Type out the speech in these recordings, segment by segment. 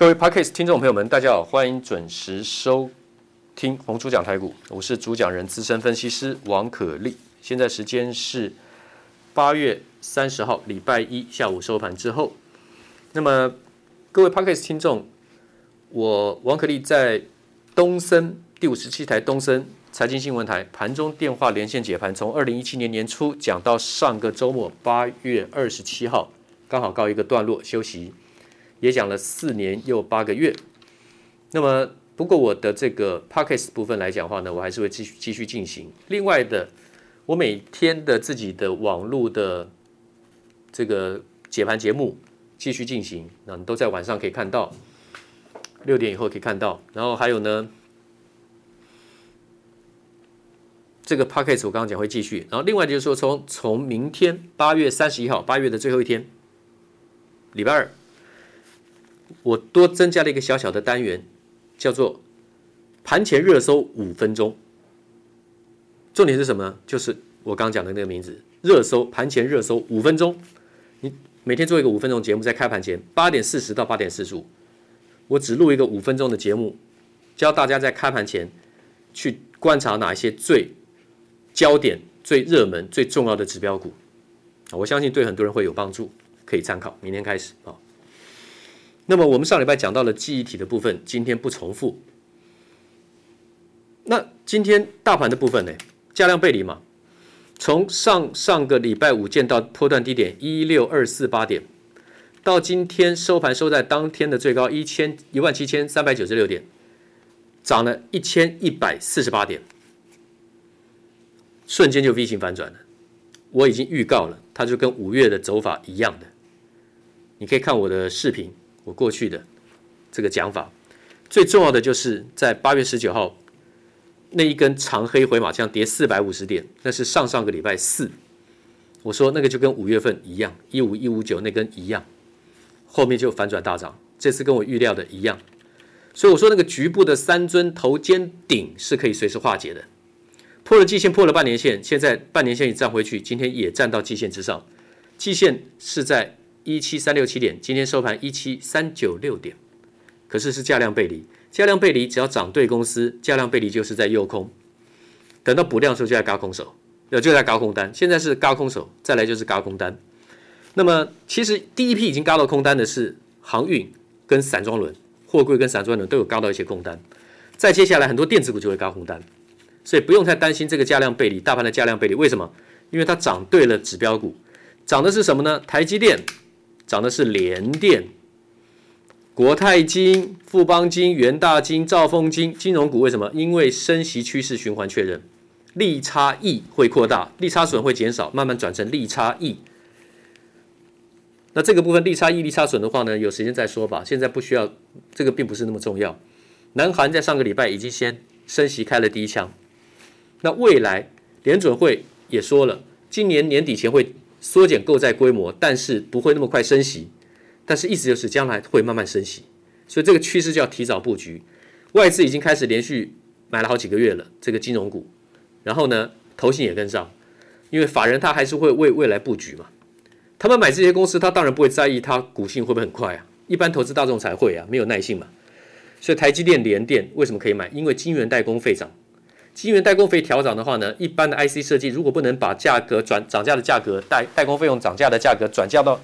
各位 Podcast 听众朋友们，大家好，欢迎准时收听红猪讲台股，我是主讲人资深分析师王可立。现在时间是八月三十号礼拜一下午收盘之后。那么各位 Podcast 听众，我王可立在东森第五十七台东森财经新闻台盘中电话连线解盘，从二零一七年年初讲到上个周末八月二十七号，刚好告一个段落休息。也讲了四年又八个月，那么不过我的这个 Podcast 部分来讲的话呢，我还是会继续继续进行。另外的，我每天的自己的网络的这个解盘节目继续进行，那你都在晚上可以看到，六点以后可以看到。然后还有呢，这个 Podcast 我刚刚讲会继续。然后另外就是说，从从明天八月三十一号，八月的最后一天，礼拜二。我多增加了一个小小的单元，叫做盘前热搜五分钟。重点是什么？就是我刚讲的那个名字，热搜盘前热搜五分钟。你每天做一个五分钟节目，在开盘前八点四十到八点四十五，我只录一个五分钟的节目，教大家在开盘前去观察哪一些最焦点、最热门、最重要的指标股。我相信对很多人会有帮助，可以参考。明天开始啊。那么我们上礼拜讲到了记忆体的部分，今天不重复。那今天大盘的部分呢？价量背离嘛，从上上个礼拜五见到波段低点一六二四八点，到今天收盘收在当天的最高一千一万七千三百九十六点，涨了一千一百四十八点，瞬间就 V 型反转了。我已经预告了，它就跟五月的走法一样的，你可以看我的视频。我过去的这个讲法，最重要的就是在八月十九号那一根长黑回马枪跌四百五十点，那是上上个礼拜四，我说那个就跟五月份一样，一五一五九那根一样，后面就反转大涨，这次跟我预料的一样，所以我说那个局部的三尊头肩顶是可以随时化解的，破了季线，破了半年线，现在半年线已站回去，今天也站到季线之上，季线是在。一七三六七点，今天收盘一七三九六点，可是是价量背离，价量背离只要涨对公司，价量背离就是在诱空，等到补量的时候就在高空手，呃就在高空单，现在是高空手，再来就是高空单。那么其实第一批已经高到空单的是航运跟散装轮，货柜跟散装轮都有高到一些空单，再接下来很多电子股就会高空单，所以不用太担心这个价量背离，大盘的价量背离为什么？因为它涨对了指标股，涨的是什么呢？台积电。涨的是联电、国泰金、富邦金、元大金、兆丰金，金融股为什么？因为升息趋势循环确认，利差益会扩大，利差损会减少，慢慢转成利差益。那这个部分利差益、利差损的话呢，有时间再说吧。现在不需要，这个并不是那么重要。南韩在上个礼拜已经先升息开了第一枪，那未来联准会也说了，今年年底前会。缩减购债规模，但是不会那么快升息，但是意思就是将来会慢慢升息，所以这个趋势就要提早布局。外资已经开始连续买了好几个月了，这个金融股，然后呢，投信也跟上，因为法人他还是会为未来布局嘛。他们买这些公司，他当然不会在意它股性会不会很快啊，一般投资大众才会啊，没有耐性嘛。所以台积电、联电为什么可以买？因为晶圆代工费涨。晶圆代工费调涨的话呢，一般的 IC 设计如果不能把价格转涨价的价格代代工费用涨价的价格转嫁到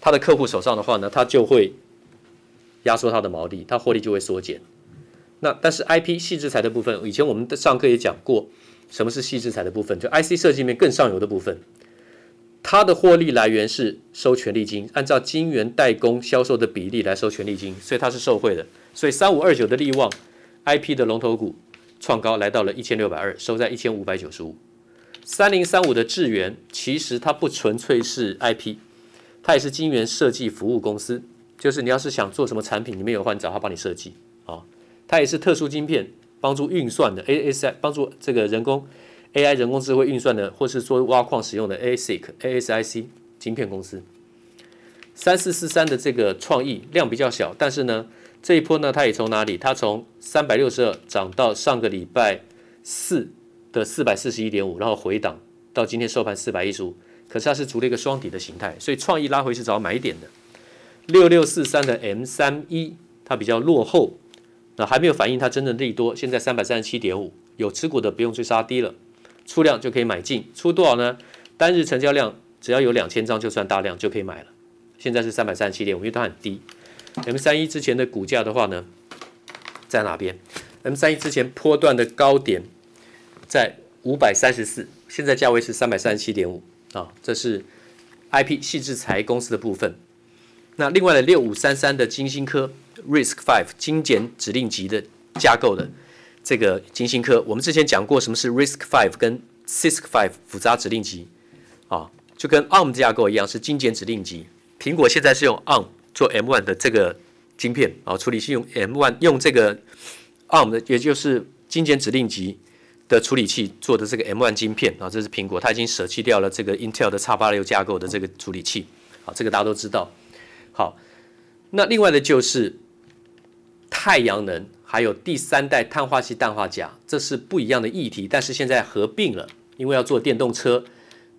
他的客户手上的话呢，他就会压缩他的毛利，他获利就会缩减。那但是 IP 矽智财的部分，以前我们的上课也讲过，什么是矽智财的部分？就 IC 设计里面更上游的部分，它的获利来源是收权利金，按照晶圆代工销售的比例来收权利金，所以它是受贿的。所以三五二九的力旺 IP 的龙头股。创高来到了一千六百二，收在一千五百九十五。三零三五的智原，其实它不纯粹是 IP，它也是晶圆设计服务公司。就是你要是想做什么产品，你没有换找他帮你设计啊。它也是特殊晶片，帮助运算的 ASI，帮助这个人工 AI 人工智慧运算的，或是说挖矿使用的 ASIC ASIC 晶片公司。三四四三的这个创意量比较小，但是呢。这一波呢，它也从哪里？它从三百六十二涨到上个礼拜四的四百四十一点五，然后回档到今天收盘四百一十五。可是它是筑了一个双底的形态，所以创意拉回是找买点的。六六四三的 M 三一，它比较落后，那还没有反映它真正的利多。现在三百三十七点五，有持股的不用追杀低了，出量就可以买进。出多少呢？单日成交量只要有两千张就算大量就可以买了。现在是三百三十七点五，因为它很低。M 三一之前的股价的话呢，在哪边？M 三一之前波段的高点在五百三十四，现在价位是三百三十七点五啊，这是 IP 细智财公司的部分。那另外的六五三三的晶心科 Risk Five 精简指令集的架构的这个晶心科，我们之前讲过什么是 Risk Five 跟 CISC Five 复杂指令集啊，就跟 ARM 架构一样是精简指令集。苹果现在是用 ARM 做 M1 的这个晶片啊，处理器用 M1 用这个 ARM 的，也就是精简指令集的处理器做的这个 M1 晶片啊，这是苹果，它已经舍弃掉了这个 Intel 的 x 八六架构的这个处理器啊，这个大家都知道。好，那另外的就是太阳能，还有第三代碳化矽氮化镓，这是不一样的议题，但是现在合并了，因为要做电动车，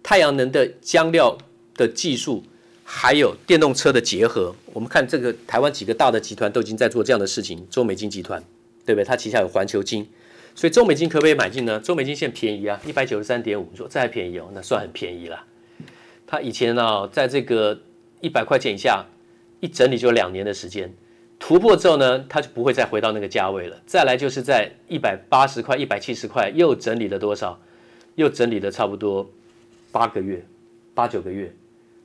太阳能的浆料的技术，还有电动车的结合，我们看这个台湾几个大的集团都已经在做这样的事情，中美金集团，对不对？它旗下有环球金，所以中美金可不可以买进呢？中美金现在便宜啊，一百九十三点五，说这还便宜哦，那算很便宜了。它以前呢、在这个一百块钱以下。一整理就两年的时间，突破之后呢，它就不会再回到那个价位了。再来就是在一百八十块、一百七十块又整理了多少？又整理了差不多八个月、八九个月。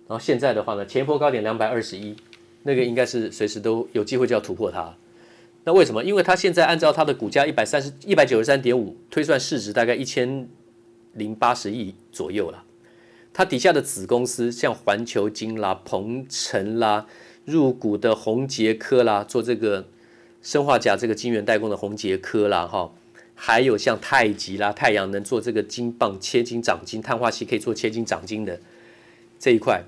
然后现在的话呢，前一波高点两百二十一，那个应该是随时都有机会就要突破它。那为什么？因为它现在按照它的股价一百三十一百九十三点五推算市值大概一千零八十亿左右了。它底下的子公司像环球金啦、鹏程啦。入股的宏杰科啦，做这个生化镓这个晶圆代工的宏杰科啦，哈，还有像太极啦、太阳能做这个晶棒切晶长晶碳化矽可以做切晶长晶的这一块，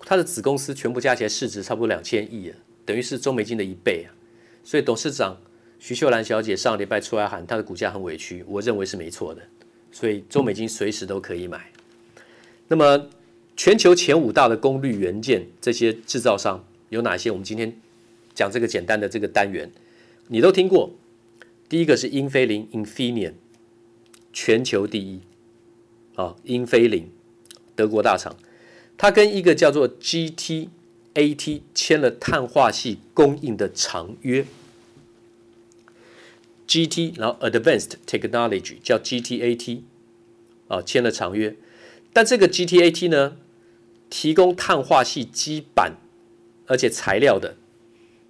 它的子公司全部加起来市值差不多两千亿啊，等于是中美金的一倍啊。所以董事长徐秀兰小姐上礼拜出来喊，她的股价很委屈，我认为是没错的。所以中美金随时都可以买。那么。全球前五大的功率元件这些制造商有哪些？我们今天讲这个简单的这个单元，你都听过。第一个是英飞凌 （Infineon），全球第一啊，英飞凌，德国大厂，它跟一个叫做 GTAT 签了碳化系供应的长约。GT，然后 Advanced Technology 叫 GTAT 啊，签了长约，但这个 GTAT 呢？提供碳化系基板，而且材料的，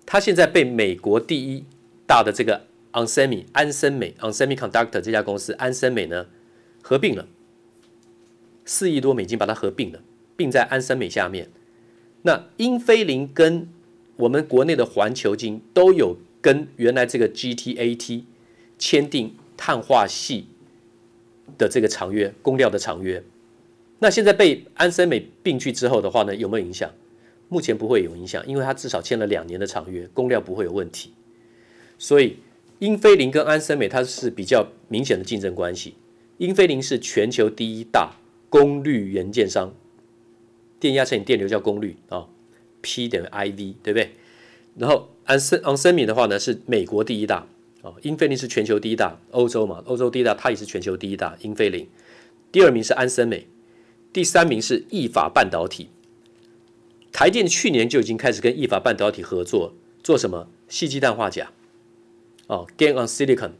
它现在被美国第一大的这个 onsemi 安森美 onsemi conductor 这家公司安森美呢合并了，四亿多美金把它合并了，并在安森美下面。那英飞凌跟我们国内的环球晶都有跟原来这个 GTAT 签订碳化矽的这个长约，供料的长约。那现在被安森美并去之后的话呢，有没有影响？目前不会有影响，因为它至少签了两年的长约，供料不会有问题。所以英飞凌跟安森美它是比较明显的竞争关系。英飞凌是全球第一大功率元件商，电压乘以电流叫功率啊，P 等于 IV，对不对？然后安森安森美的话呢是美国第一大啊，英飞凌是全球第一大，欧洲嘛，欧洲第一大，它也是全球第一大。英飞凌第二名是安森美。第三名是意法半导体，台电去年就已经开始跟意法半导体合作，做什么？矽基氮化钾，哦，GaN on Silicon，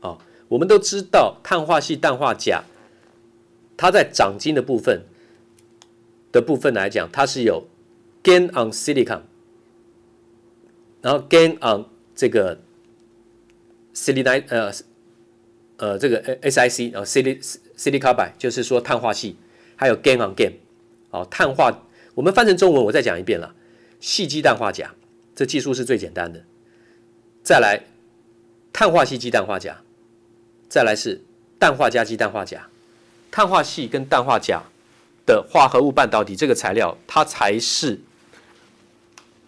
哦，我们都知道碳化系氮化钾，它在长晶的部分的部分来讲，它是有 gain on Silicon，然后 gain on 这个 Silicon 呃呃这个 SiC 啊 Silicon Silicon Carbide，就是说碳化系。还有 gain on gain，哦，碳化，我们翻成中文，我再讲一遍了，细基氮化镓，这技术是最简单的。再来，碳化矽基氮化镓，再来是氮化镓基氮化镓，碳化矽跟氮化钾的化合物半导体这个材料，它才是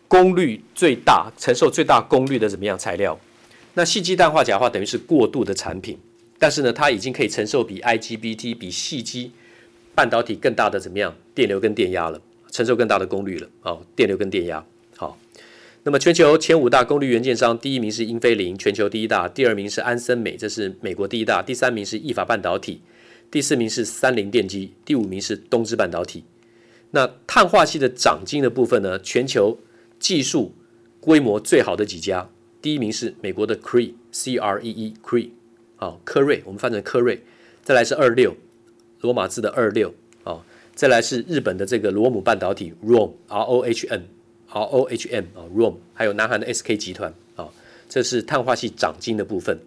功率最大、承受最大功率的怎么样材料？那细基氮化钾的话，等于是过渡的产品，但是呢，它已经可以承受比 IGBT 比细基半导体更大的怎么样电流跟电压了，承受更大的功率了哦，电流跟电压好。那么全球前五大功率元件商，第一名是英飞凌，全球第一大；第二名是安森美，这是美国第一大；第三名是意法半导体；第四名是三菱电机；第五名是东芝半导体。那碳化系的长晶的部分呢？全球技术规模最好的几家，第一名是美国的 Cree，C R E E Cree，好，科瑞，我们翻成科瑞。再来是二六，罗马字的二六，啊，再来是日本的这个罗姆半导体 ROM R O H M R O H M 啊 ROM，还有南韩的 S K 集团啊，这是碳化系长晶的部分。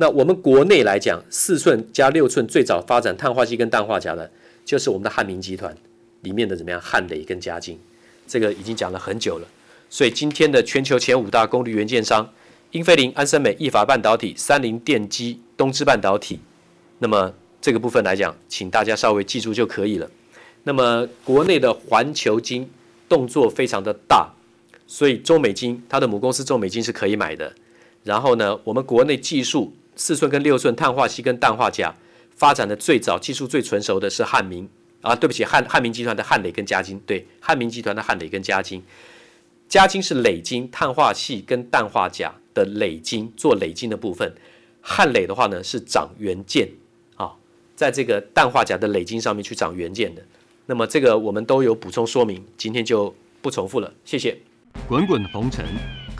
那我们国内来讲，四寸加六寸最早发展碳化矽跟氮化镓的，就是我们的汉明集团里面的怎么样汉磊跟嘉晶，这个已经讲了很久了。所以今天的全球前五大功率元件商，英飞凌、安森美、意法半导体、三菱电机、东芝半导体。那么这个部分来讲，请大家稍微记住就可以了。那么国内的环球晶。动作非常的大，所以中美晶它的母公司中美晶是可以买的。然后呢，我们国内技术四寸跟六寸碳化矽跟氮化镓发展的最早、技术最成熟的是汉明。啊，对不起，汉汉明集团的汉磊跟嘉金，对，汉明集团的汉磊跟嘉金，嘉金是磊金碳化矽跟氮化镓的磊金做磊金的部分，汉磊的话呢是长元件。啊，在这个氮化镓的磊金上面去长元件的。那么这个我们都有补充说明，今天就不重复了，谢谢。滚滚红尘，